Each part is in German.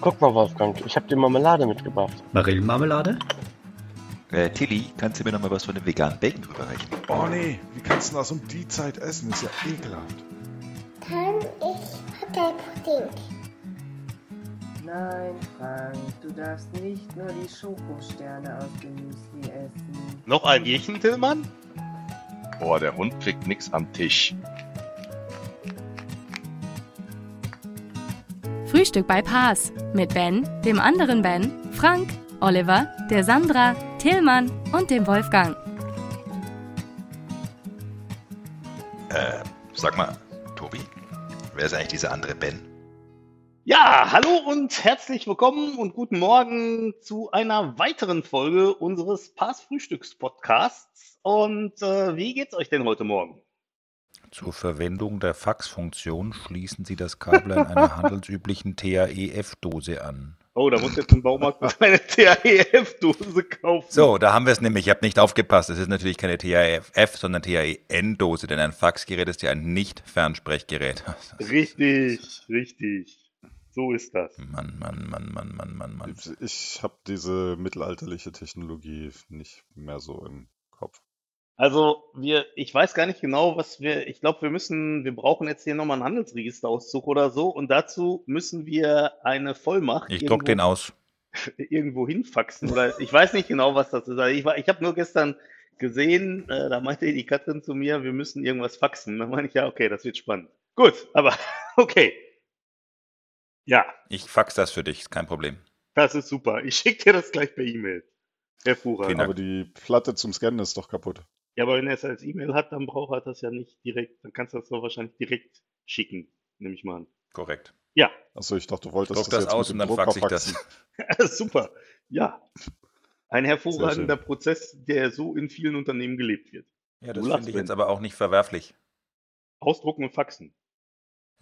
Guck mal, Wolfgang, ich habe dir Marmelade mitgebracht. Marillenmarmelade? Äh, Tilly, kannst du mir noch mal was von dem veganen Bacon rüberreichen? Oh nee, wie kannst du das um die Zeit essen? Ist ja ekelhaft. Kann ich Hotelpudding? Nein, Frank, du darfst nicht nur die Schokosterne aus dem Müsli essen. Noch ein Bierchen, Tillmann? Boah, der Hund kriegt nix am Tisch. Frühstück bei Paas mit Ben, dem anderen Ben, Frank, Oliver, der Sandra, Tillmann und dem Wolfgang. Äh, sag mal, Tobi, wer ist eigentlich dieser andere Ben? Ja, hallo und herzlich willkommen und guten Morgen zu einer weiteren Folge unseres Pass Frühstücks Podcasts. Und äh, wie geht's euch denn heute Morgen? Zur Verwendung der Faxfunktion schließen Sie das Kabel an einer handelsüblichen TAEF-Dose an. Oh, da muss jetzt im Baumarkt eine TAEF-Dose kaufen. So, da haben wir es nämlich. Ich habe nicht aufgepasst. Es ist natürlich keine TAEF, sondern TAEN-Dose, denn ein Faxgerät ist ja ein Nicht-Fernsprechgerät. Richtig, richtig. So ist das. Mann, Mann, Mann, Mann, Mann, Mann, Mann. Ich habe diese mittelalterliche Technologie nicht mehr so im. Also wir, ich weiß gar nicht genau, was wir, ich glaube, wir müssen, wir brauchen jetzt hier nochmal einen Handelsregisterauszug oder so und dazu müssen wir eine Vollmacht Ich druck den aus. irgendwo hinfaxen oder ich weiß nicht genau, was das ist. Also ich war, ich habe nur gestern gesehen, äh, da meinte die Katrin zu mir, wir müssen irgendwas faxen. Da meine ich, ja, okay, das wird spannend. Gut, aber okay. Ja, Ich fax das für dich, ist kein Problem. das ist super. Ich schicke dir das gleich per E-Mail. Hervorragend. Vielen Dank. Aber die Platte zum Scannen ist doch kaputt. Ja, aber wenn er es als E-Mail hat, dann braucht er das ja nicht direkt, dann kannst du das doch wahrscheinlich direkt schicken, nehme ich mal an. Korrekt. Ja, Achso, ich dachte, du wolltest Druck das jetzt aus mit und dem dann fax ich das. faxen. super. Ja. Ein hervorragender. Prozess, der so in vielen Unternehmen gelebt wird. Ja, das finde ich jetzt aber auch nicht verwerflich. Ausdrucken und faxen.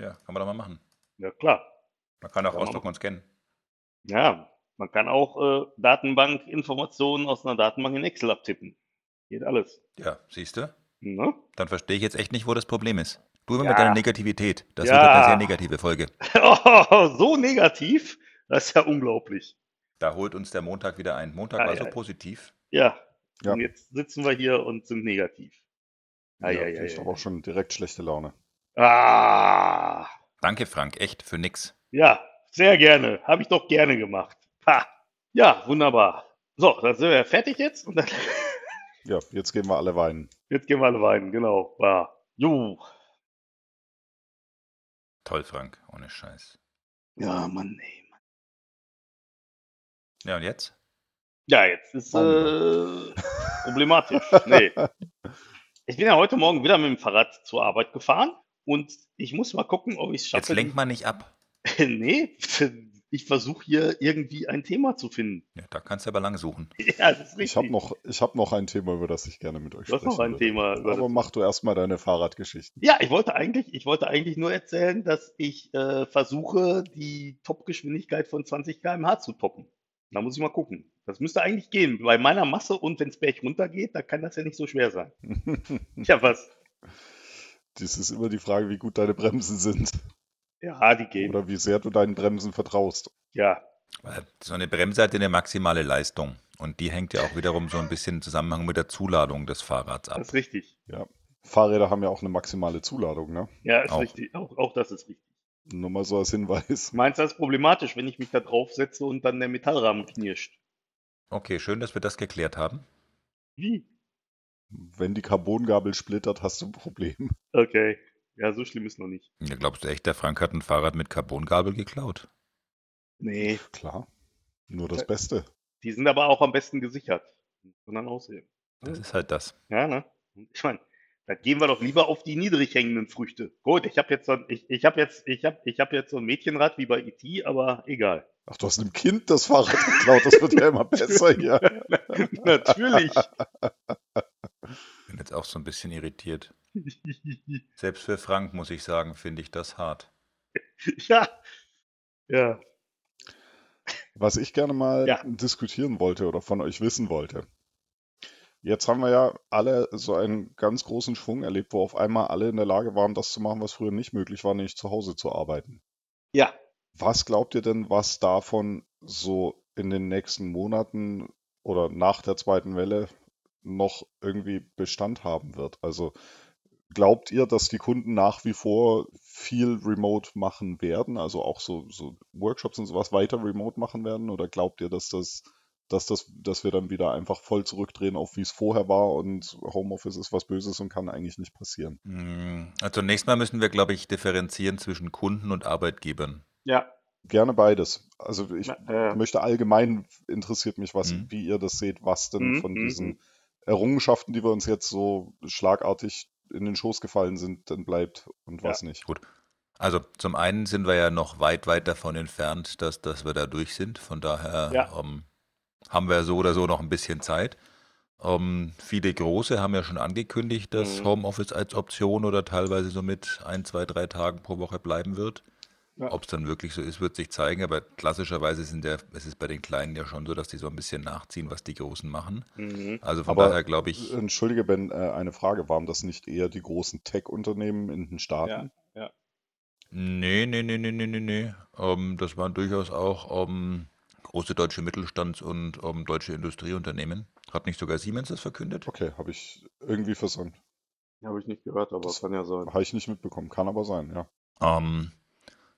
Ja, kann man doch mal machen. Ja, klar. Man kann auch Kann man ausdrucken und scannen. Ja, man kann auch äh, Datenbankinformationen aus einer Datenbank in Excel abtippen. Geht alles. Ja, siehst du? Ne? Dann verstehe ich jetzt echt nicht, wo das Problem ist. Du immer Ja. mit deiner Negativität. Das Ja. wird eine sehr negative Folge. Oh, so negativ? Das ist ja unglaublich. Da holt uns der Montag wieder ein. Montag Ah, war ja. so positiv. Ja. Ja. Und jetzt sitzen wir hier und sind negativ. Ja, Ah, ja, ja, ich ja, habe auch schon direkt schlechte Laune. Ah, Danke, Frank. Echt, für nix. ja, sehr gerne. Habe ich doch gerne gemacht. Ha. Ja, wunderbar. So, dann sind wir fertig jetzt. Und dann, Ja, jetzt gehen wir alle weinen. jetzt gehen wir alle weinen. Genau. Ja. Jo. Toll, Frank. Ohne Scheiß. Ja, Mann, ey. Mann. Ja, und jetzt? Ja, jetzt ist äh, problematisch. Nee. Ich bin ja heute Morgen wieder mit dem Fahrrad zur Arbeit gefahren und ich muss mal gucken, ob ich es schaffe. Jetzt lenk mal nicht ab. nee, ich versuche hier irgendwie ein Thema zu finden. Ja, da kannst du aber lang suchen. Ja, das ist richtig. Ich habe noch, ich hab noch ein Thema, über das ich gerne mit euch Du hast sprechen noch ein würde. Thema. Über Aber mach du erstmal deine Fahrradgeschichten. Ja, ich wollte eigentlich, ich wollte eigentlich nur erzählen, dass ich äh, versuche, die Topgeschwindigkeit von 20 km/h zu toppen. Da muss ich mal gucken. Das müsste eigentlich gehen. Bei meiner Masse und wenn es berg runter geht, da kann das ja nicht so schwer sein. Ja, was? Das ist immer die Frage, wie gut deine Bremsen sind. Ja, die gehen. Oder wie sehr du deinen Bremsen vertraust. Ja, Weil So eine Bremse hat ja eine maximale Leistung. Und die hängt ja auch wiederum so ein bisschen im Zusammenhang mit der Zuladung des Fahrrads ab. das ist richtig. Ja. Fahrräder haben ja auch eine maximale Zuladung, ne? Ja, ist Auch. richtig. Auch, auch das ist richtig. Nur mal so als Hinweis. Meinst du, das ist problematisch, wenn ich mich da drauf setze und dann der Metallrahmen knirscht? Okay, schön, dass wir das geklärt haben. Wie? Wenn die Carbongabel splittert, hast du ein Problem. Okay. Ja, so schlimm ist noch nicht. Ja, glaubst du echt, der Frank hat ein Fahrrad mit Carbongabel geklaut? Nee, Klar. Nur das Beste. die sind aber auch am besten gesichert. Und dann aussehen. Das ist halt das. Ja, ne? Ich meine, da gehen wir doch lieber auf die niedrig hängenden Früchte. Gut, ich habe jetzt so ein, ich, ich habe jetzt, ich habe, ich habe jetzt so ein Mädchenrad wie bei E.T., aber egal. Ach, du hast einem Kind das Fahrrad geklaut. Das wird ja immer besser hier. Natürlich. Bin jetzt auch so ein bisschen irritiert. Selbst für Frank, muss ich sagen, finde ich das hart. ja. Ja. Was ich gerne mal Ja. diskutieren wollte oder von euch wissen wollte. Jetzt haben wir ja alle so einen ganz großen Schwung erlebt, wo auf einmal alle in der Lage waren, das zu machen, was früher nicht möglich war, nämlich zu Hause zu arbeiten. Ja. Was glaubt ihr denn, was davon so in den nächsten Monaten oder nach der zweiten Welle noch irgendwie Bestand haben wird? Also glaubt ihr, dass die Kunden nach wie vor viel Remote machen werden, also auch so, so Workshops und sowas weiter Remote machen werden? Oder glaubt ihr, dass das, dass das, dass wir dann wieder einfach voll zurückdrehen auf wie es vorher war und Homeoffice ist was Böses und kann eigentlich nicht passieren? Hm, Also zunächst mal müssen wir, glaube ich, differenzieren zwischen Kunden und Arbeitgebern. Ja. Gerne beides. Also ich Na, äh, möchte allgemein interessiert mich, was, Mhm. wie ihr das seht, was denn Mhm, von diesen Errungenschaften, die wir uns jetzt so schlagartig in den Schoß gefallen sind, dann bleibt und Ja. was nicht. Gut. Also zum einen sind wir ja noch weit, weit davon entfernt, dass, dass wir da durch sind. Von daher Ja. ähm, haben wir so oder so noch ein bisschen Zeit. Ähm, viele Große haben ja schon angekündigt, dass Mhm. Homeoffice als Option oder teilweise so mit ein, zwei, drei Tagen pro Woche bleiben wird. Ja. Ob es dann wirklich so ist, wird sich zeigen. Aber klassischerweise sind ja, es ist bei den Kleinen ja schon so, dass die so ein bisschen nachziehen, was die Großen machen. Mhm. Also von Aber daher glaube ich, entschuldige, Ben, äh, eine Frage. Waren das nicht eher die großen Tech-Unternehmen in den Staaten? Ja. Nee, nee, nee, nee, nee, nee, nee. Ähm, das waren durchaus auch ähm, große deutsche Mittelstands- und ähm, deutsche Industrieunternehmen. Hat nicht sogar Siemens das verkündet? Okay, habe ich irgendwie versäumt. Habe ich nicht gehört, aber Das kann ja sein. Habe ich nicht mitbekommen. Kann aber sein, ja. Ähm,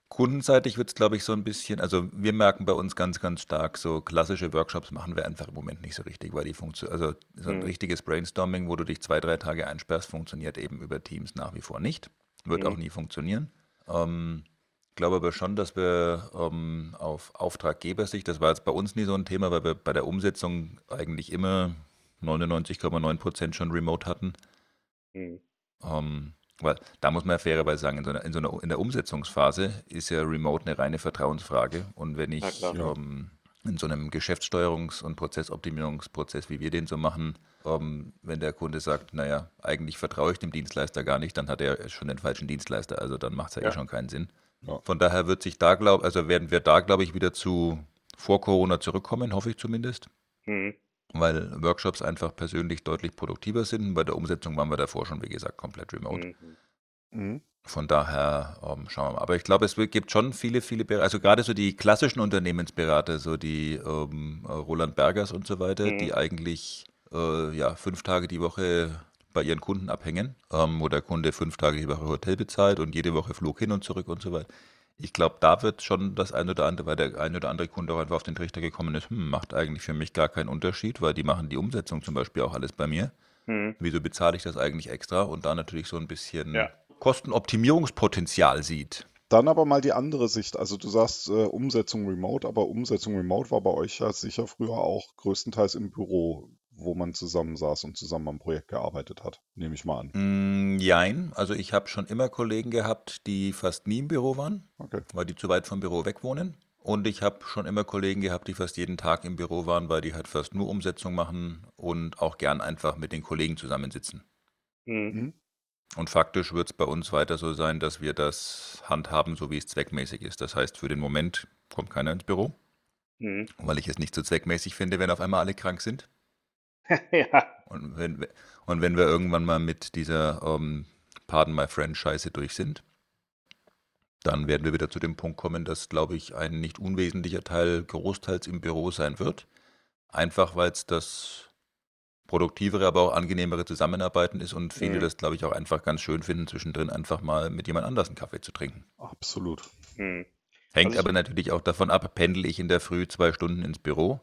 kundenseitig wird es, glaube ich, so ein bisschen, also wir merken bei uns ganz, ganz stark, so klassische Workshops machen wir einfach im Moment nicht so richtig, weil die funktionieren, also so ein Mhm. richtiges Brainstorming, wo du dich zwei, drei Tage einsperrst, funktioniert eben über Teams nach wie vor nicht. Wird Mhm. auch nie funktionieren. Ähm, glaube aber schon, dass wir ähm, auf Auftraggebersicht, das war jetzt bei uns nie so ein Thema, weil wir bei der Umsetzung eigentlich immer 99,9 Prozent schon remote hatten. Mhm. Ähm, weil da muss man ja fairerweise sagen, in, so einer, in, so einer, in der Umsetzungsphase ist ja Remote eine reine Vertrauensfrage. Und wenn ich ähm, in so einem Geschäftssteuerungs- und Prozessoptimierungsprozess, wie wir den so machen, ähm, wenn der Kunde sagt, naja, eigentlich vertraue ich dem Dienstleister gar nicht, dann hat er schon den falschen Dienstleister. Also dann macht es ja, Ja. eh schon keinen Sinn. Ja. Von daher wird sich da, glaub, also werden wir da, glaube ich, wieder zu vor Corona zurückkommen, hoffe ich zumindest Mhm. Weil Workshops einfach persönlich deutlich produktiver sind. Bei der Umsetzung waren wir davor schon, wie gesagt, komplett remote. Mhm. Mhm. Von daher ähm, schauen wir mal. Aber ich glaube, es gibt schon viele, viele, Ber- also gerade so die klassischen Unternehmensberater, so die ähm, äh, Roland Bergers und so weiter, Mhm. die eigentlich äh, ja, fünf Tage die Woche bei ihren Kunden abhängen, ähm, wo der Kunde fünf Tage die Woche Hotel bezahlt und jede Woche Flug hin und zurück und so weiter. Ich glaube, da wird schon das ein oder andere, weil der ein oder andere Kunde auch einfach auf den Trichter gekommen ist, hm, macht eigentlich für mich gar keinen Unterschied, weil die machen die Umsetzung zum Beispiel auch alles bei mir. Mhm. Wieso bezahle ich das eigentlich extra? Und da natürlich so ein bisschen Ja. Kostenoptimierungspotenzial sieht. Dann aber mal die andere Sicht. Also du sagst äh, Umsetzung remote, aber Umsetzung remote war bei euch ja sicher früher auch größtenteils im Büro, wo man zusammensaß und zusammen am Projekt gearbeitet hat. Nehme ich mal an. Mm, jein, also ich habe schon immer Kollegen gehabt, die fast nie im Büro waren, Okay. weil die zu weit vom Büro weg wohnen. Und ich habe schon immer Kollegen gehabt, die fast jeden Tag im Büro waren, weil die halt fast nur Umsetzung machen und auch gern einfach mit den Kollegen zusammensitzen. Mhm. Mhm. Und faktisch wird es bei uns weiter so sein, dass wir das handhaben, so wie es zweckmäßig ist. Das heißt, für den Moment kommt keiner ins Büro, Mhm. weil ich es nicht so zweckmäßig finde, wenn auf einmal alle krank sind. ja. Und wenn, wir- und wenn wir irgendwann mal mit dieser ähm, Pardon My Friend Scheiße durch sind, dann werden wir wieder zu dem Punkt kommen, dass, glaube ich, ein nicht unwesentlicher Teil großteils im Büro sein wird. Einfach weil es das produktivere, aber auch angenehmere Zusammenarbeiten ist und viele Mhm. das, glaube ich, auch einfach ganz schön finden, zwischendrin einfach mal mit jemand anders einen Kaffee zu trinken. Absolut. Mhm. Hängt Also aber natürlich auch davon ab, pendel ich in der Früh zwei Stunden ins Büro.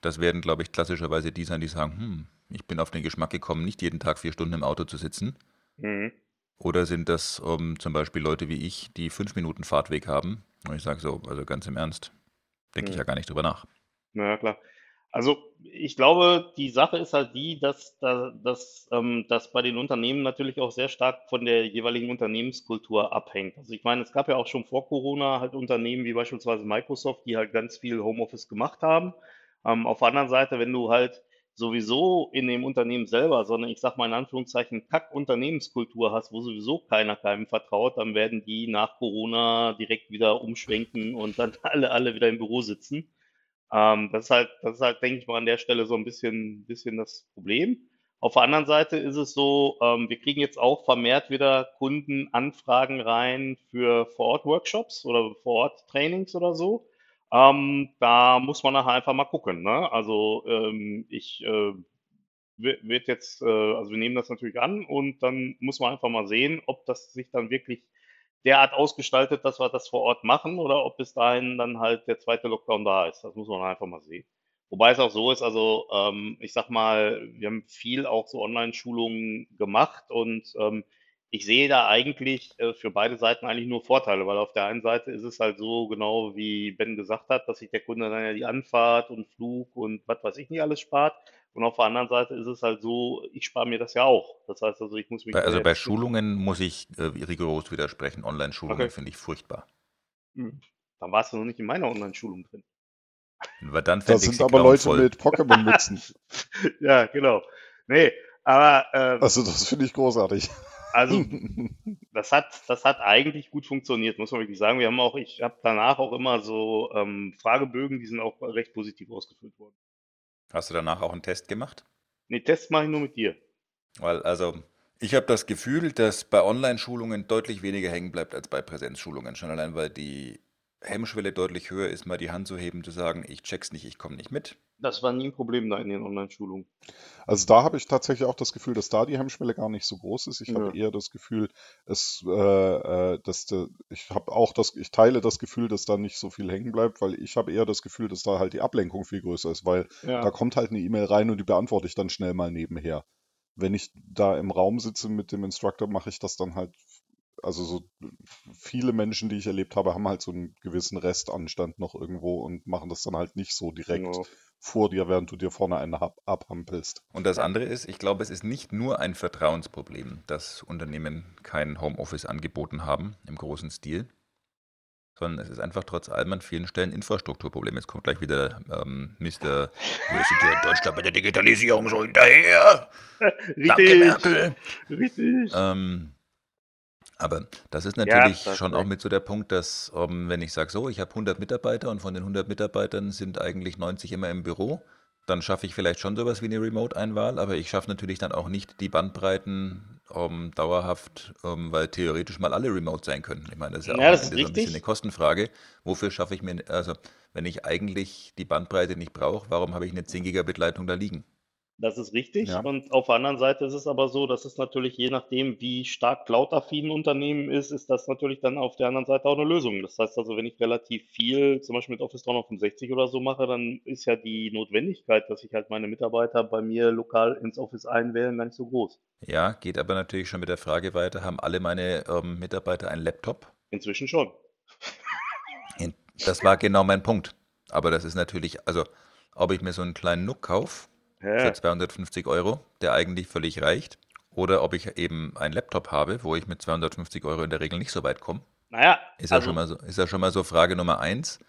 Das werden, glaube ich, klassischerweise die sein, die sagen, hm, ich bin auf den Geschmack gekommen, nicht jeden Tag vier Stunden im Auto zu sitzen. Mhm. Oder sind das ähm, zum Beispiel Leute wie ich, die fünf Minuten Fahrtweg haben? Und ich sage so, also ganz im Ernst, denke ich Mhm. ja gar nicht drüber nach. Na ja, klar. Also ich glaube, die Sache ist halt die, dass, da- dass, ähm, dass bei den Unternehmen natürlich auch sehr stark von der jeweiligen Unternehmenskultur abhängt. Also ich meine, es gab ja auch schon vor Corona halt Unternehmen wie beispielsweise Microsoft, die halt ganz viel Homeoffice gemacht haben. Ähm, auf der anderen Seite, wenn du halt sowieso in dem Unternehmen selber, sondern ich sag mal in Anführungszeichen Kack-Unternehmenskultur hast, wo sowieso keiner keinem vertraut, dann werden die nach Corona direkt wieder umschwenken und dann alle, alle wieder im Büro sitzen. Ähm, das ist halt, das ist halt, denke ich mal, an der Stelle so ein bisschen, bisschen das Problem. Auf der anderen Seite ist es so, ähm, wir kriegen jetzt auch vermehrt wieder Kundenanfragen rein für Vor-Ort-Workshops oder Vor-Ort-Trainings oder so. Ähm, da muss man nachher einfach mal gucken. Ne? Also ähm, ich äh, wird jetzt, äh, also wir nehmen das natürlich an und dann muss man einfach mal sehen, ob das sich dann wirklich derart ausgestaltet, dass wir das vor Ort machen oder ob bis dahin dann halt der zweite Lockdown da ist. Das muss man einfach mal sehen. Wobei es auch so ist, also ähm, ich sag mal, wir haben viel auch so Online-Schulungen gemacht und ähm, ich sehe da eigentlich äh, für beide Seiten eigentlich nur Vorteile, weil auf der einen Seite ist es halt so, genau wie Ben gesagt hat, dass sich der Kunde dann ja die Anfahrt und Flug und was weiß ich nicht alles spart. Und auf der anderen Seite ist es halt so, ich spare mir das ja auch. Das heißt also, ich muss mich. Bei, also bei Schulungen muss ich äh, rigoros widersprechen. Online-Schulungen Okay. finde ich furchtbar. Hm. Dann warst du noch nicht in meiner Online-Schulung drin. Weil dann Da fände ich sind aber Leute grauenvoll. mit Pokémon-Mützen. ja, genau. Nee, aber ähm, Also das finde ich großartig. Also das hat, das hat eigentlich gut funktioniert, muss man wirklich sagen. Wir haben auch, ich habe danach auch immer so ähm, Fragebögen, die sind auch recht positiv ausgefüllt worden. Hast du danach auch einen Test gemacht? Nee, Tests mache ich nur mit dir. Weil, also, ich habe das Gefühl, dass bei Online-Schulungen deutlich weniger hängen bleibt als bei Präsenzschulungen. Schon allein, weil die Hemmschwelle deutlich höher ist, mal die Hand zu heben, zu sagen, ich check's nicht, ich komme nicht mit. Das war nie ein Problem da in den Online-Schulungen. Also da habe ich tatsächlich auch das Gefühl, dass da die Hemmschwelle gar nicht so groß ist. Ich habe Ja. eher das Gefühl, es, äh, äh, dass ich habe auch das, ich teile das Gefühl, dass da nicht so viel hängen bleibt, weil ich habe eher das Gefühl, dass da halt die Ablenkung viel größer ist, weil Ja. da kommt halt eine E-Mail rein und die beantworte ich dann schnell mal nebenher. Wenn ich da im Raum sitze mit dem Instructor, mache ich das dann halt, also so viele Menschen, die ich erlebt habe, haben halt so einen gewissen Restanstand noch irgendwo und machen das dann halt nicht so direkt Genau. vor dir, während du dir vorne einen ab abhampelst. Und das andere ist, ich glaube, es ist nicht nur ein Vertrauensproblem, dass Unternehmen kein Homeoffice angeboten haben im großen Stil, sondern es ist einfach trotz allem an vielen Stellen Infrastrukturproblem. Jetzt kommt gleich wieder ähm, Mr. Wir sind ja in Deutschland bei der Digitalisierung so hinterher. Danke, Richtig, Merkel. richtig. Ähm, aber das ist Ja, natürlich das schon ist auch mit so der Punkt, dass ähm, wenn ich sage, so, ich habe 100 Mitarbeiter und von den 100 Mitarbeitern sind eigentlich 90 immer im Büro, dann schaffe ich vielleicht schon sowas wie eine Remote-Einwahl, aber ich schaffe natürlich dann auch nicht die Bandbreiten ähm, dauerhaft, ähm, weil theoretisch mal alle remote sein können. Ich meine, das ist ja auch Ja, das ist so ein bisschen eine Kostenfrage. Wofür schaffe ich mir, also wenn ich eigentlich die Bandbreite nicht brauche, warum habe ich eine 10 Gigabit Leitung da liegen? Das ist richtig. Ja. Und auf der anderen Seite ist es aber so, dass es natürlich je nachdem, wie stark cloud-affin ein Unternehmen ist, ist das natürlich dann auf der anderen Seite auch eine Lösung. Das heißt also, wenn ich relativ viel, zum Beispiel mit Office 365 oder so mache, dann ist ja die Notwendigkeit, dass ich halt meine Mitarbeiter bei mir lokal ins Office einwählen, gar nicht so groß. Ja, geht aber natürlich schon mit der Frage weiter, haben alle meine ähm, Mitarbeiter einen Laptop? Inzwischen schon. Das war genau mein Punkt. Aber das ist natürlich, also, ob ich mir so einen kleinen Nook kaufe Ja, für 250 Euro, der eigentlich völlig reicht, oder ob ich eben einen Laptop habe, wo ich mit 250 Euro in der Regel nicht so weit komme, naja, ist ja also, schon mal so, ist ja schon mal so Frage Nummer eins.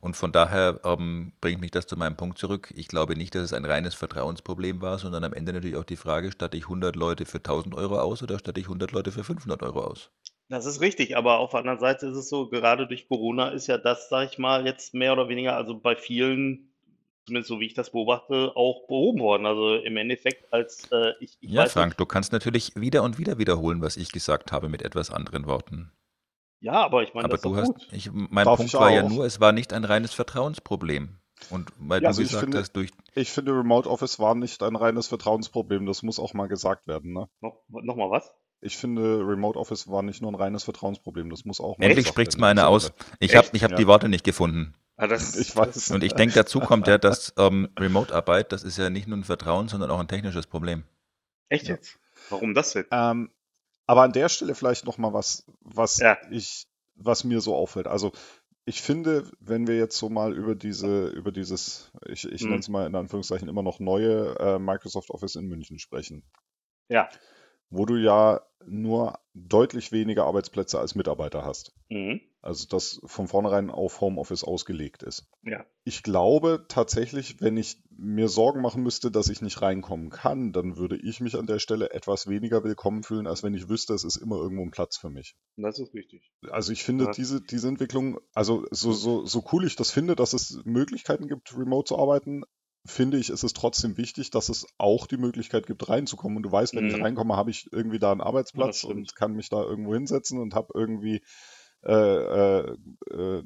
Und von daher ähm, bringt mich das zu meinem Punkt zurück. Ich glaube nicht, dass es ein reines Vertrauensproblem war, sondern am Ende natürlich auch die Frage, statte ich 100 Leute für 1000 Euro aus oder statte ich 100 Leute für 500 Euro aus? Das ist richtig, aber auf der anderen Seite ist es so, gerade durch Corona ist ja das, sag ich mal, jetzt mehr oder weniger, also bei vielen, zumindest so wie ich das beobachte, auch behoben worden. Also im Endeffekt als äh, ich, ich Ja, weiß Frank, nicht, du kannst natürlich wieder und wieder wiederholen, was ich gesagt habe mit etwas anderen Worten. ja, aber ich meine, Aber das ist du hast, gut. ich, mein Darf Punkt ich war ja nur, es war nicht ein reines Vertrauensproblem. Und weil Ja, du Also ich gesagt finde, hast, durch, ich finde, Remote Office war nicht ein reines Vertrauensproblem. Das muss auch mal gesagt werden. Ne? Noch, noch mal was? Ich finde, Remote Office war nicht nur ein reines Vertrauensproblem. Das muss auch mal endlich gesagt spricht's werden mal einer aus. Ich habe ich hab Ja. die Worte nicht gefunden. Ah, das, Ich weiß. Und ich denke, dazu kommt ja, dass ähm, Remote-Arbeit, das ist ja nicht nur ein Vertrauen, sondern auch ein technisches Problem. Echt Ja. jetzt? Warum das denn? Ähm, aber an der Stelle vielleicht noch mal was, was Ja. ich, was mir so auffällt. Also ich finde, wenn wir jetzt so mal über diese, über dieses, ich, ich Mhm. nenne es mal in Anführungszeichen immer noch neue äh, Microsoft Office in München sprechen, Ja. Wo du ja nur deutlich weniger Arbeitsplätze als Mitarbeiter hast. Mhm. Also das von vornherein auf Homeoffice ausgelegt ist. Ja. Ich glaube tatsächlich, wenn ich mir Sorgen machen müsste, dass ich nicht reinkommen kann, dann würde ich mich an der Stelle etwas weniger willkommen fühlen, als wenn ich wüsste, es ist immer irgendwo ein Platz für mich. Das ist richtig. Also ich finde Ja. diese, diese Entwicklung, also so, so, so cool ich das finde, dass es Möglichkeiten gibt, remote zu arbeiten, finde ich, ist es trotzdem wichtig, dass es auch die Möglichkeit gibt, reinzukommen. Und du weißt, wenn ich Mhm. reinkomme, habe ich irgendwie da einen Ja, Arbeitsplatz stimmt. und kann mich da irgendwo hinsetzen und habe irgendwie äh, äh, äh,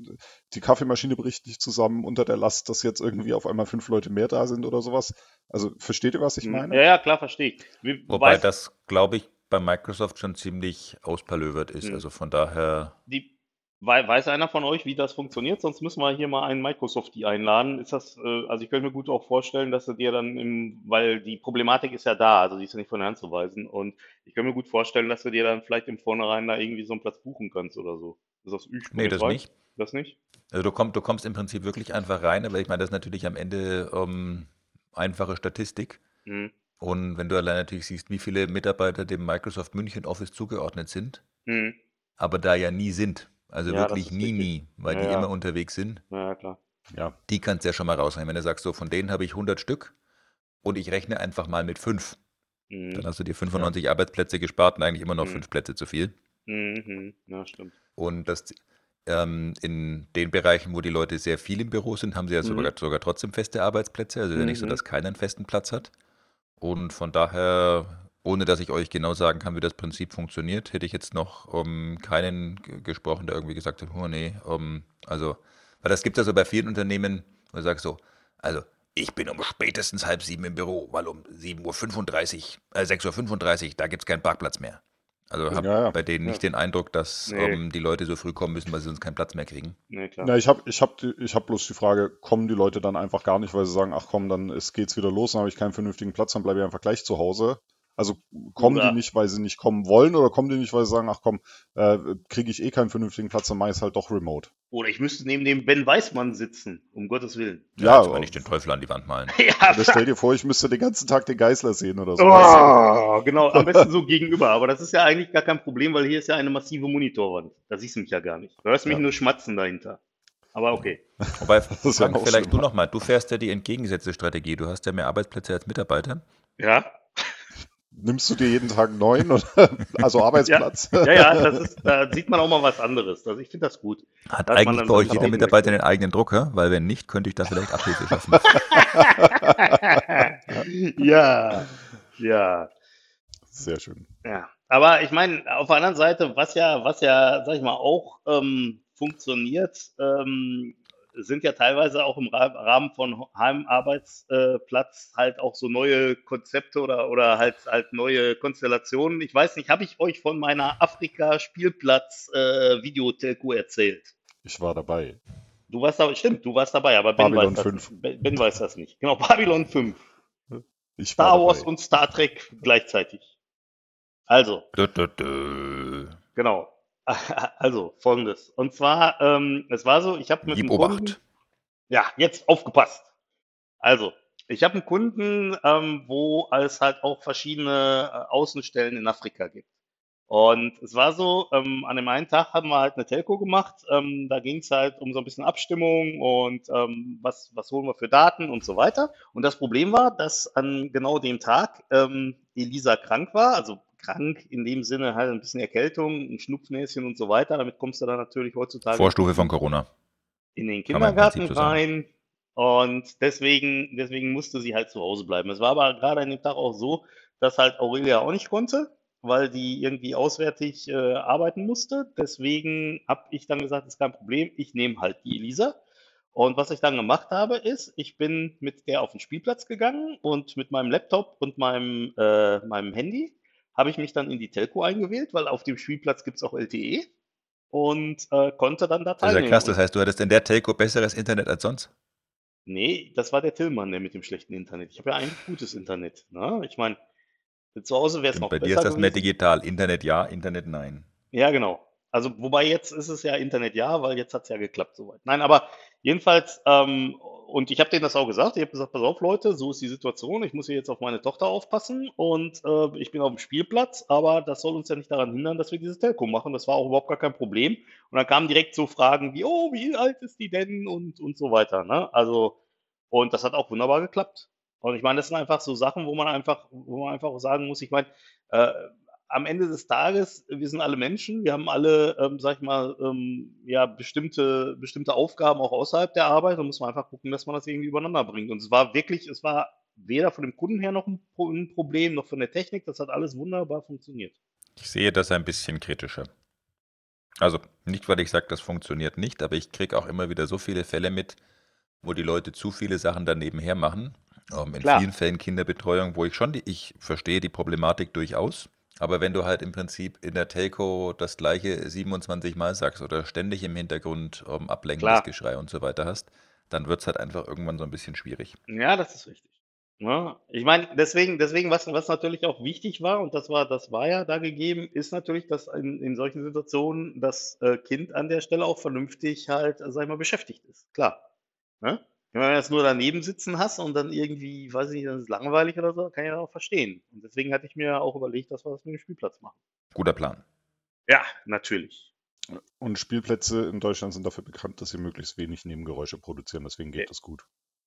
die Kaffeemaschine bricht nicht zusammen unter der Last, dass jetzt irgendwie auf einmal fünf Leute mehr da sind oder sowas. Also versteht ihr, was ich Mhm. meine? Ja, ja, klar, verstehe ich. Wie, Wobei weiß, das, glaube ich, bei Microsoft schon ziemlich auspalövert ist. Mhm. Also von daher, die, weiß einer von euch, wie das funktioniert? Sonst müssen wir hier mal einen Microsoftie einladen. Ist das, äh, also ich könnte mir gut auch vorstellen, dass du dir dann im, weil die Problematik ist ja da, also die ist ja nicht von der Hand zu weisen. Und ich könnte mir gut vorstellen, dass du dir dann vielleicht im Vornherein da irgendwie so einen Platz buchen kannst oder so. Ist das üblich? nee, das nicht. Das nicht? Also du kommst, du kommst im Prinzip wirklich einfach rein, aber ich meine, das ist natürlich am Ende ähm, einfache Statistik. Mhm. Und wenn du allein natürlich siehst, wie viele Mitarbeiter dem Microsoft München Office zugeordnet sind, Mhm. aber da ja nie sind, also Ja, wirklich nie, richtig. nie, weil Ja, die ja. immer unterwegs sind, Ja, ja, klar. Ja. die kannst du ja schon mal rausnehmen. Wenn du sagst, so von denen habe ich 100 Stück und ich rechne einfach mal mit fünf, dann Mhm. hast du dir 95 Arbeitsplätze gespart und eigentlich immer noch Mhm. fünf Plätze zu viel. Mhm. Ja, stimmt. Und das ähm, in den Bereichen, wo die Leute sehr viel im Büro sind, haben sie ja Mhm. sogar, sogar trotzdem feste Arbeitsplätze. Also ist ja nicht so, Mhm. dass keiner einen festen Platz hat. Und von daher, ohne dass ich euch genau sagen kann, wie das Prinzip funktioniert, hätte ich jetzt noch um, keinen g- gesprochen, der irgendwie gesagt hat, oh nee, um, also, weil das gibt es ja so bei vielen Unternehmen, wo du sagst so, also ich bin um spätestens halb sieben im Büro, weil um 7.35 Uhr, äh, 6.35 Uhr, da gibt es keinen Parkplatz mehr. Also habe Ja, ja. bei denen nicht den Eindruck, dass Nee. ähm, die Leute so früh kommen müssen, weil sie sonst keinen Platz mehr kriegen. Nee, klar. Na, ich habe ich hab, ich hab bloß die Frage, kommen die Leute dann einfach gar nicht, weil sie sagen, ach komm, dann ist, geht's wieder los, dann habe ich keinen vernünftigen Platz, dann bleibe ich einfach gleich zu Hause. Also kommen Oder- die nicht, weil sie nicht kommen wollen oder kommen die nicht, weil sie sagen, ach komm, äh, kriege ich eh keinen vernünftigen Platz, dann mache ich es halt doch remote. Oder ich müsste neben dem Ben Weißmann sitzen, um Gottes Willen. Ja, also wenn ich den Teufel an die Wand malen. Ja, Oder stell dir vor, ich müsste den ganzen Tag den Geißler sehen oder so. Oh, genau, am besten so gegenüber. Aber das ist ja eigentlich gar kein Problem, weil hier ist ja eine massive Monitorwand. Da siehst du mich ja gar nicht. Du hörst mich Ja. nur schmatzen dahinter. Aber okay. Wobei, ja Frank, vielleicht du nochmal, du fährst ja die entgegengesetzte Strategie. Du hast ja mehr Arbeitsplätze als Mitarbeiter. Ja, Nimmst du dir jeden Tag einen neuen? Oder? Also Arbeitsplatz? ja, ja, das ist, da sieht man auch mal was anderes. Also ich finde das gut. Hat eigentlich bei euch jeder Mitarbeiter möchte. einen eigenen Drucker? Weil wenn nicht, könnte ich da vielleicht Abhilfe schaffen. ja, ja. Sehr schön. Ja, aber ich meine, auf der anderen Seite, was ja, was ja, sag ich mal, auch ähm, funktioniert, ähm, sind ja teilweise auch im Ra Rahmen von Heimarbeitsplatz halt auch so neue Konzepte oder, oder halt, halt neue Konstellationen. Ich weiß nicht, habe ich euch von meiner Afrika-Spielplatz-Videotelco erzählt? Ich war dabei. Du warst da, stimmt, du warst dabei, aber Ben Babylon weiß, 5. Das, ben, ben weiß das nicht. Genau, Babylon 5. Ich war Star Wars dabei. und Star Trek gleichzeitig. Also, Dö, dö, dö. Genau. Also, folgendes. Und zwar, ähm, es war so, ich habe mit Gib einem Kunden, Obacht. ja, jetzt aufgepasst. Also, ich habe einen Kunden, ähm, wo es halt auch verschiedene äh, Außenstellen in Afrika gibt. Und es war so, ähm, an dem einen Tag haben wir halt eine Telco gemacht. Ähm, da ging es halt um so ein bisschen Abstimmung und ähm, was, was holen wir für Daten und so weiter. Und das Problem war, dass an genau dem Tag ähm, Elisa krank war, also krank in dem Sinne halt ein bisschen Erkältung, ein Schnupfnäschen und so weiter. Damit kommst du dann natürlich heutzutage Vorstufe von Corona. in den Kindergarten rein. Und deswegen, deswegen musste sie halt zu Hause bleiben. Es war aber gerade an dem Tag auch so, dass halt Aurelia auch nicht konnte, weil die irgendwie auswärtig äh, arbeiten musste. Deswegen habe ich dann gesagt, ist kein Problem, ich nehme halt die Elisa. Und was ich dann gemacht habe, ist, ich bin mit der auf den Spielplatz gegangen und mit meinem Laptop und meinem, äh, meinem Handy habe ich mich dann in die Telco eingewählt, weil auf dem Spielplatz gibt es auch LTE und äh, konnte dann da Das ist ja teilnehmen. krass. Das heißt, du hattest in der Telco besseres Internet als sonst? Nee, das war der Tillmann, der mit dem schlechten Internet. Ich habe ja eigentlich gutes Internet. Ne? Ich meine, zu Hause wäre es noch bei dir besser ist das mehr digital. Internet ja, Internet nein. Ja, genau. Also, wobei jetzt ist es ja Internet ja, weil jetzt hat es ja geklappt soweit. Nein, aber jedenfalls, ähm, und ich habe denen das auch gesagt, ich habe gesagt, pass auf Leute, so ist die Situation, ich muss hier jetzt auf meine Tochter aufpassen und äh, ich bin auf dem Spielplatz, aber das soll uns ja nicht daran hindern, dass wir dieses Telco machen. Das war auch überhaupt gar kein Problem. Und dann kamen direkt so Fragen wie, oh, wie alt ist die denn und, und so weiter. Ne? Also, und das hat auch wunderbar geklappt. Und ich meine, das sind einfach so Sachen, wo man einfach, wo man einfach auch sagen muss, ich meine, äh, am Ende des Tages, wir sind alle Menschen, wir haben alle, ähm, sag ich mal, ähm, ja, bestimmte, bestimmte Aufgaben auch außerhalb der Arbeit. Da muss man einfach gucken, dass man das irgendwie übereinander bringt. Und es war wirklich, es war weder von dem Kunden her noch ein, Pro- ein Problem, noch von der Technik. Das hat alles wunderbar funktioniert. Ich sehe das ein bisschen kritischer. Also nicht, weil ich sage, das funktioniert nicht, aber ich kriege auch immer wieder so viele Fälle mit, wo die Leute zu viele Sachen daneben her machen. Ähm, in Klar. vielen Fällen Kinderbetreuung, wo ich schon, die, ich verstehe die Problematik durchaus. Aber wenn du halt im Prinzip in der Telco das gleiche 27 Mal sagst oder ständig im Hintergrund ähm, ablenkendes. Geschrei und so weiter hast, dann wird es halt einfach irgendwann so ein bisschen schwierig. Ja, das ist richtig. Ja, ich meine, deswegen, deswegen, was, was natürlich auch wichtig war, und das war, das war ja da gegeben, ist natürlich, dass in, in solchen Situationen das äh, Kind an der Stelle auch vernünftig halt, sag ich mal, beschäftigt ist. Klar. Ne? Wenn du jetzt nur daneben sitzen hast und dann irgendwie, weiß ich nicht, dann ist es langweilig oder so, kann ich das auch verstehen. Und deswegen hatte ich mir auch überlegt, dass wir das mit dem Spielplatz machen. Guter Plan. Ja, natürlich. Und Spielplätze in Deutschland sind dafür bekannt, dass sie möglichst wenig Nebengeräusche produzieren, deswegen geht das gut.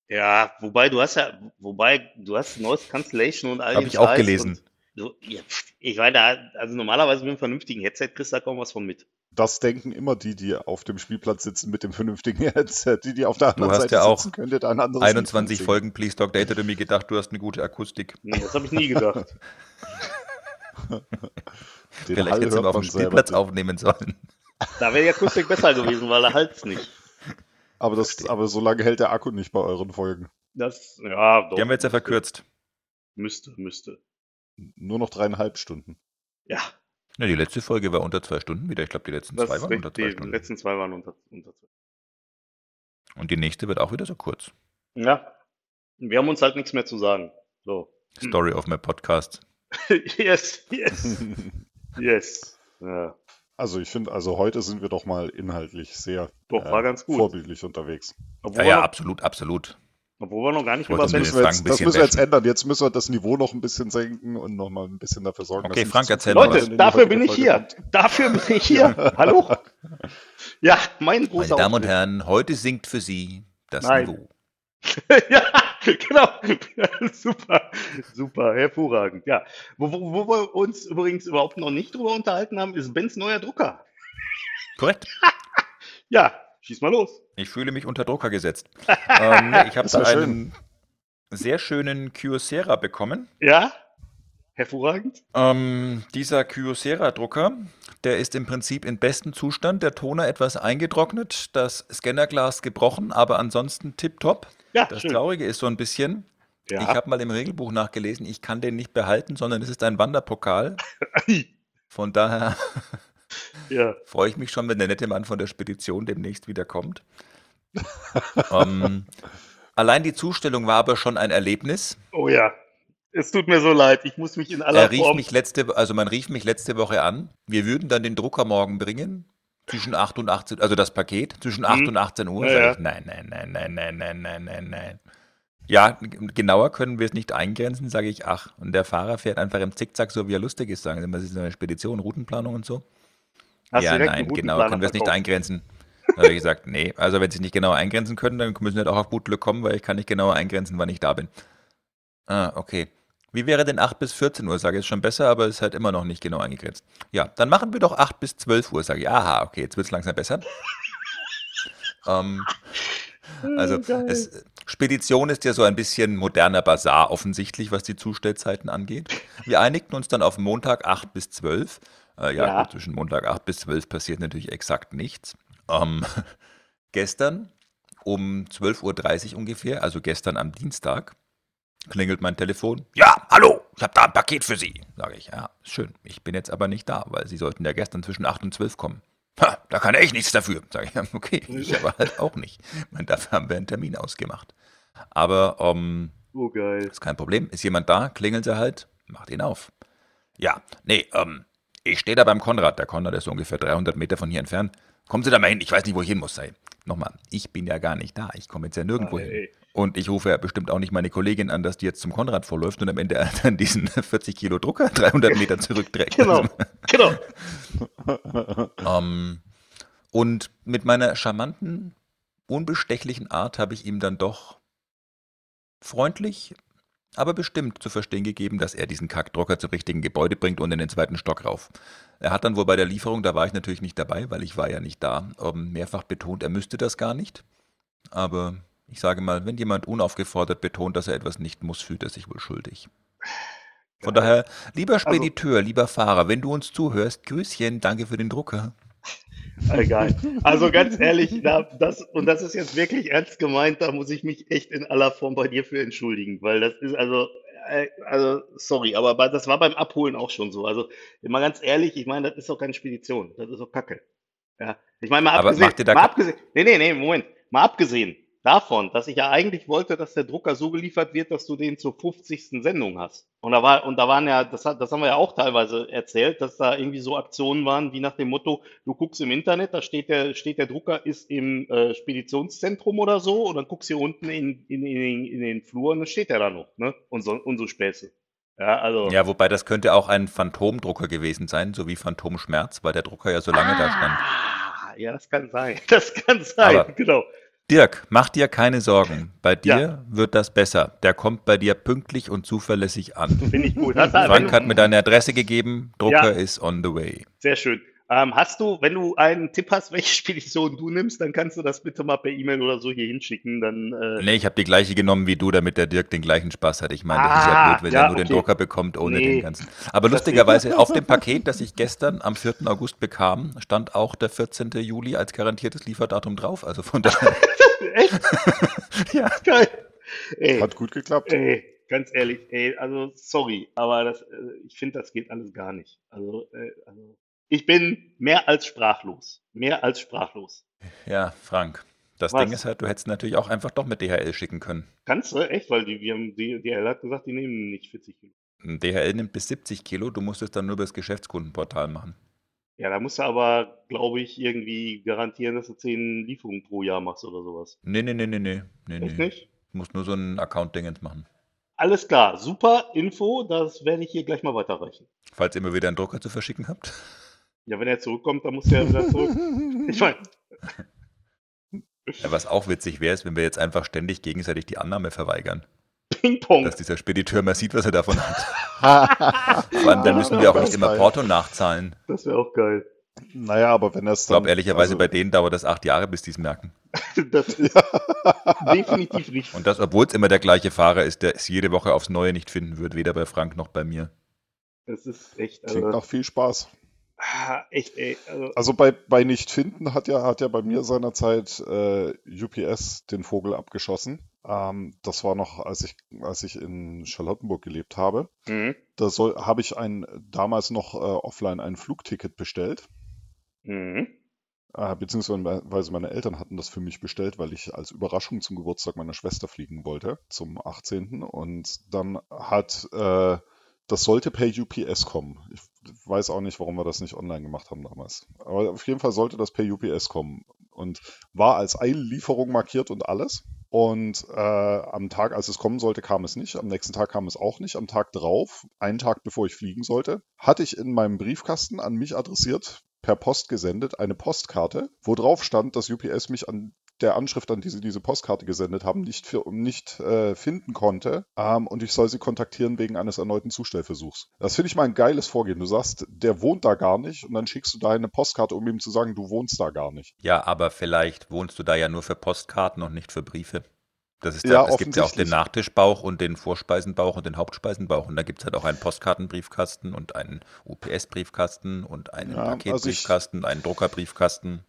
Ja, wobei du hast ja, wobei du hast Noise Cancellation und all Hab den ich auch gelesen. Du, ja, ich meine, da, also normalerweise mit einem vernünftigen Headset kriegst du da kaum was von mit. Das denken immer die, die auf dem Spielplatz sitzen mit dem vernünftigen Headset. Die, die auf der anderen hast Seite ja auch sitzen, könnte da ein anderes Lied 21 singen. Folgen Please Talk Data to Me gedacht, du hast eine gute Akustik. Nee, das habe ich nie gedacht. Den Vielleicht Hall hättest du auf dem selber. Spielplatz aufnehmen sollen. Da wäre die Akustik besser gewesen, weil er halt's nicht. Aber, das, aber so lange hält der Akku nicht bei euren Folgen. Das, ja, doch. Die haben wir jetzt ja verkürzt. Müsste, müsste. Nur noch dreieinhalb Stunden. Ja, Ja, die letzte Folge war unter zwei Stunden wieder. Ich glaube, die letzten das zwei waren unter zwei Die Stunden. letzten zwei waren unter, unter zwei. Und die nächste wird auch wieder so kurz. Ja. Wir haben uns halt nichts mehr zu sagen. So. Story of my Podcast. yes, yes, yes. Ja. Also ich finde, also heute sind wir doch mal inhaltlich sehr Doch, war ganz gut. vorbildlich unterwegs. Obwohl, Ja, ja, absolut, absolut. Obwohl wir noch gar nicht über Ben Das jetzt müssen wir jetzt, ein das bisschen müssen wir jetzt bashen. ändern. Jetzt müssen wir das Niveau noch ein bisschen senken und noch mal ein bisschen dafür sorgen, Okay, dass Frank, erzähl mal. Leute, dafür bin ich hier. kommt. Dafür bin ich hier. Hallo? Ja, mein Meine großer Damen und. Herren, heute singt für Sie das Nein. Niveau. ja, genau. super, super, hervorragend. Ja, wo, wo, wo wir uns übrigens überhaupt noch nicht drüber unterhalten haben, ist Bens neuer Drucker. Korrekt. Ja, schieß mal los. Ich fühle mich unter Drucker gesetzt. ähm, ich habe war schön. einen sehr schönen Kyocera bekommen. Ja, hervorragend. Ähm, dieser Kyocera-Drucker, der ist im Prinzip in bestem Zustand. Der Toner etwas eingetrocknet, das Scannerglas gebrochen, aber ansonsten tipptopp. Ja, Das schön. Traurige ist so ein bisschen, Ja. ich habe mal im Regelbuch nachgelesen, ich kann den nicht behalten, sondern es ist ein Wanderpokal. Von daher ja. freue ich mich schon, wenn der nette Mann von der Spedition demnächst wieder kommt. ähm, allein die Zustellung war aber schon ein Erlebnis. Oh ja. Es tut mir so leid. Ich muss mich in aller Er rief Form. mich letzte, also man rief mich letzte Woche an. Wir würden dann den Drucker morgen bringen. Zwischen 8 und 18, also das Paket, zwischen 8 Mhm. und 18 Uhr. Ja, ich, nein, nein, nein, nein, nein, nein, nein, nein, nein. Ja, genauer können wir es nicht eingrenzen, sage ich, ach. Und der Fahrer fährt einfach im Zickzack, so wie er lustig ist, sagen Sie mal, das ist eine Spedition, Routenplanung und so. Hast ja, nein, Routenplaner können wir es nicht eingrenzen. Da habe ich gesagt, nee, also wenn Sie nicht genauer eingrenzen können, dann müssen Sie halt auch auf Bootglück kommen, weil ich kann nicht genauer eingrenzen, wann ich da bin. Ah, okay. Wie wäre denn 8 bis 14 Uhr? Sage ich, ist schon besser, aber ist halt immer noch nicht genau eingegrenzt. Ja, dann machen wir doch 8 bis 12 Uhr, sage ich. Aha, okay, jetzt wird es langsam besser. ähm, also, es, Spedition ist ja so ein bisschen moderner Bazar offensichtlich, was die Zustellzeiten angeht. Wir einigten uns dann auf Montag 8 bis 12. Äh, ja, Ja. Gut, zwischen Montag 8 bis 12 passiert natürlich exakt nichts. Ähm, gestern um 12.30 Uhr ungefähr, also gestern am Dienstag, klingelt mein Telefon. Ja, hallo, ich habe da ein Paket für Sie. Sage ich, ja, schön. Ich bin jetzt aber nicht da, weil Sie sollten ja gestern zwischen 8 und 12 kommen. Ha, da kann ich nichts dafür. Sage ich, ja, okay, ich aber halt auch nicht. Ich meine, dafür haben wir einen Termin ausgemacht. Aber ähm, Oh, geil. ist kein Problem. Ist jemand da? Klingeln Sie halt. Macht ihn auf. Ja, nee, ähm, ich stehe da beim Konrad. Der Konrad ist ungefähr 300 Meter von hier entfernt. Kommen Sie da mal hin. Ich weiß nicht, wo ich hin muss. Sei. Nochmal, ich bin ja gar nicht da. Ich komme jetzt ja nirgendwo Ah, hin. ey. Und ich rufe ja bestimmt auch nicht meine Kollegin an, dass die jetzt zum Konrad vorläuft und am Ende dann diesen 40 Kilo Drucker 300 Meter zurückträgt. Genau, genau. Ähm, und mit meiner charmanten, unbestechlichen Art habe ich ihm dann doch freundlich, aber bestimmt zu verstehen gegeben, dass er diesen Kackdrucker zum richtigen Gebäude bringt und in den zweiten Stock rauf. Er hat dann wohl bei der Lieferung, da war ich natürlich nicht dabei, weil ich war ja nicht da, ähm, mehrfach betont, er müsste das gar nicht. Aber ich sage mal, wenn jemand unaufgefordert betont, dass er etwas nicht muss, fühlt er sich wohl schuldig. Von daher, lieber Spediteur, lieber Fahrer, wenn du uns zuhörst, Grüßchen, danke für den Drucker. Egal. Also ganz ehrlich, da, das, und das ist jetzt wirklich ernst gemeint, da muss ich mich echt in aller Form bei dir für entschuldigen, weil das ist also, äh, also sorry, aber das war beim Abholen auch schon so. Also mal ganz ehrlich, ich meine, das ist doch keine Spedition, das ist doch Kacke. Ja, ich meine mal Aber abgesehen, macht ihr da mal abgesehen, nee, nee, nee, Moment, mal abgesehen davon, dass ich ja eigentlich wollte, dass der Drucker so geliefert wird, dass du den zur 50. Sendung hast. Und da war, und da waren ja, das, hat, das haben wir ja auch teilweise erzählt, dass da irgendwie so Aktionen waren, wie nach dem Motto, du guckst im Internet, da steht der, steht der Drucker ist im äh, Speditionszentrum oder so, und dann guckst du hier unten in, in, in, den- in den Flur und dann steht der da noch, ne? Und so, und so Späße. Ja, also. Ja, wobei das könnte auch ein Phantomdrucker gewesen sein, so wie Phantomschmerz, weil der Drucker ja so lange da stand. Ah, ja, das kann sein. Das kann sein, Aber- genau. Dirk, mach dir keine Sorgen. Bei dir Ja. wird das besser. Der kommt bei dir pünktlich und zuverlässig an. Finde ich gut. Frank hat mir deine Adresse gegeben. Drucker Ja. ist on the way. sehr schön. Ähm, hast du, wenn du einen Tipp hast, welche Spedition du nimmst, dann kannst du das bitte mal per E-Mail oder so hier hinschicken. Dann, äh, Nee, ich habe die gleiche genommen wie du, damit der Dirk den gleichen Spaß hat. Ich meine, das ist ja Ah, blöd, wenn ja, er nur den okay. Drucker bekommt ohne Nee. den ganzen. Aber lustigerweise, auf dem Paket, das ich gestern am 4. August bekam, stand auch der 14. Juli als garantiertes Lieferdatum drauf. Also von daher. Echt? ja. Geil. Ey, Hat gut geklappt. ey, ganz ehrlich, ey, also sorry, aber das, äh, ich finde, das geht alles gar nicht. Also, äh, also, ich bin mehr als sprachlos. Mehr als sprachlos. ja, Frank. Das Was? Ding ist halt, du hättest natürlich auch einfach doch mit DHL schicken können. Kannst du? Echt? Weil die, wir haben, die, die hat gesagt, die nehmen nicht 40 Kilo. DHL nimmt bis 70 Kilo, du musst es dann nur über das Geschäftskundenportal machen. Ja, da musst du aber, glaube ich, irgendwie garantieren, dass du 10 Lieferungen pro Jahr machst oder sowas. Nee, nee, nee, nee, nee. nee, Echt nee. nicht? Du musst nur so ein Account-Dingens machen. Alles klar, super Info, das werde ich hier gleich mal weiterreichen. Falls ihr immer wieder einen Drucker zu verschicken habt. Ja, wenn er zurückkommt, dann muss er wieder zurück. Ich meine, Ja, was auch witzig wäre, ist, wenn wir jetzt einfach ständig gegenseitig die Annahme verweigern. Ping-Pong. Dass dieser Spediteur mal sieht, was er davon hat. Vor allem, dann müssen wir auch nicht immer Porto nachzahlen. Das wäre auch geil. Naja, aber wenn er es Ich dann. glaube, ehrlicherweise also, bei denen dauert das acht Jahre, bis die es merken. Das ist definitiv richtig. Und das, obwohl es immer der gleiche Fahrer ist, der es jede Woche aufs Neue nicht finden wird, weder bei Frank noch bei mir. Das ist echt, Klingt also, nach viel Spaß. Ah, echt, ey. Also, Also bei, bei Nicht-Finden hat ja, hat ja bei mir seinerzeit äh, UPS den Vogel abgeschossen. Ähm, das war noch, als ich, als ich in Charlottenburg gelebt habe. mhm. Da habe ich ein, damals noch äh, offline ein Flugticket bestellt. Mhm. Äh, beziehungsweise meine Eltern hatten das für mich bestellt, weil ich als Überraschung zum Geburtstag meiner Schwester fliegen wollte, zum 18. Und dann hat, äh, das sollte per UPS kommen. Ich weiß auch nicht, warum wir das nicht online gemacht haben damals. Aber auf jeden Fall sollte das per UPS kommen. Und war als Eillieferung markiert und alles. Und äh, am Tag, als es kommen sollte, kam es nicht. Am nächsten Tag kam es auch nicht. Am Tag drauf, einen Tag bevor ich fliegen sollte, hatte ich in meinem Briefkasten an mich adressiert, per Post gesendet, eine Postkarte, wo drauf stand, dass UPS mich an der Anschrift, an die sie diese Postkarte gesendet haben, nicht, für, nicht äh, finden konnte ähm, und ich soll sie kontaktieren wegen eines erneuten Zustellversuchs. Das finde ich mal ein geiles Vorgehen. Du sagst, der wohnt da gar nicht und dann schickst du da eine Postkarte, um ihm zu sagen, du wohnst da gar nicht. Ja, aber vielleicht wohnst du da ja nur für Postkarten und nicht für Briefe. Das ist Ja, ja, es gibt ja auch den. Nachtischbauch und den Vorspeisenbauch und den Hauptspeisenbauch. Und da gibt es halt auch einen Postkartenbriefkasten und einen UPS-Briefkasten und einen Ja, also ich- Paketbriefkasten, einen Druckerbriefkasten.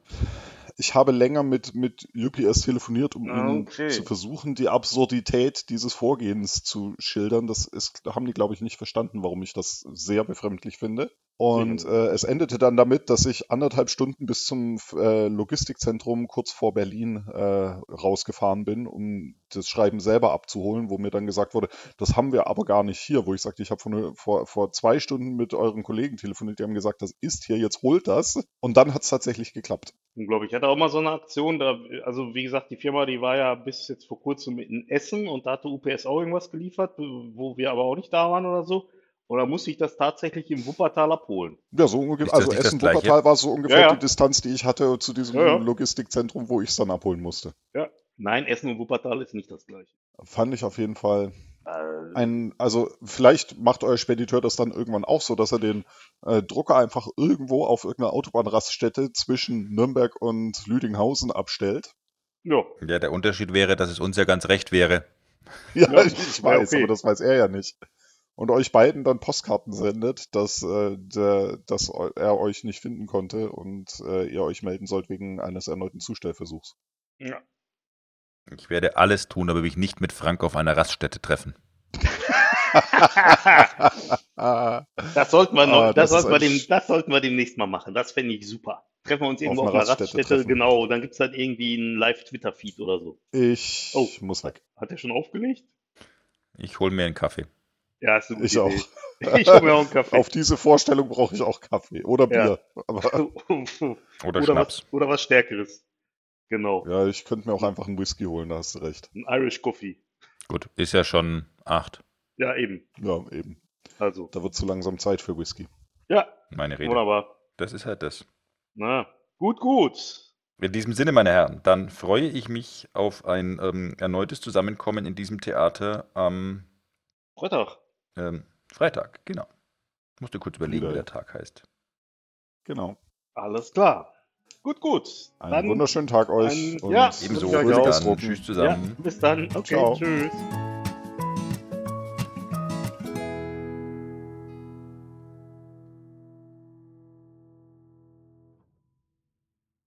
Ich habe länger mit, mit UPS telefoniert, um ihnen Okay. zu versuchen, die Absurdität dieses Vorgehens zu schildern. Das ist, haben die, glaube ich, nicht verstanden, warum ich das sehr befremdlich finde. Und Mhm. äh, es endete dann damit, dass ich anderthalb Stunden bis zum äh, Logistikzentrum kurz vor Berlin äh, rausgefahren bin, um das Schreiben selber abzuholen, wo mir dann gesagt wurde, das haben wir aber gar nicht hier, wo ich sagte, ich habe vor, vor, vor zwei Stunden mit euren Kollegen telefoniert, die haben gesagt, das ist hier, jetzt holt das. Und dann hat es tatsächlich geklappt. Unglaublich. Ich hatte auch mal so eine Aktion, da, also wie gesagt, die Firma, die war ja bis jetzt vor kurzem in Essen und da hatte UPS auch irgendwas geliefert, wo wir aber auch nicht da waren oder so. Da musste ich das tatsächlich im Wuppertal abholen. Ja, so ungefähr. Also Essen-Wuppertal war so ungefähr Ja, ja. die Distanz, die ich hatte zu diesem Ja, ja. Logistikzentrum, wo ich es dann abholen musste. Ja. Nein, Essen und Wuppertal ist nicht das gleiche. Fand ich auf jeden Fall Äh, ein, also vielleicht macht euer Spediteur das dann irgendwann auch so, dass er den äh, Drucker einfach irgendwo auf irgendeiner Autobahnraststätte zwischen Nürnberg und Lüdinghausen abstellt. ja. Ja, der Unterschied wäre, dass es uns ja ganz recht wäre. Ja, Ja, ich, ich weiß, okay. aber das weiß er ja nicht. Und euch beiden dann Postkarten sendet, dass, äh, der, dass er euch nicht finden konnte und äh, ihr euch melden sollt wegen eines erneuten Zustellversuchs. ja. Ich werde alles tun, aber mich nicht mit Frank auf einer Raststätte treffen. Das sollten wir noch, Ah, das, das sollten wir dem, das sollten wir demnächst mal machen. Das fände ich super. Treffen wir uns irgendwo Auf auf, einer Raststätte Raststätte, genau. Dann gibt es halt irgendwie einen Live-Twitter-Feed oder so. ich Oh. muss weg. Hat er schon aufgelegt? Ich hole mir einen Kaffee. Ja, ist eine gute Ich auch. Idee. Ich hole mir auch einen Kaffee. Auf diese Vorstellung brauche ich auch Kaffee oder Ja. Bier. Aber Oder, oder, Schnaps. was, oder was Stärkeres. Genau. ja, ich könnte mir auch einfach einen Whisky holen, da hast du recht. Ein Irish Coffee. Gut, ist ja schon acht. Ja, eben. Ja, eben. Also. Da wird zu langsam Zeit für Whisky. Ja, Meine Rede. wunderbar. Das ist halt das. Na, gut, gut. In diesem Sinne, meine Herren, dann freue ich mich auf ein ähm, erneutes Zusammenkommen in diesem Theater am Freitag. Ähm, Freitag. Genau. Ich musste kurz überlegen, Wieder, wie ja. der Tag heißt. Genau. Alles klar. Gut, gut. Einen wunderschönen Tag euch ein- und ja, Ebenso. Ja, ja. Dann. Tschüss Ja, zusammen. bis dann. Okay, Ciao. tschüss.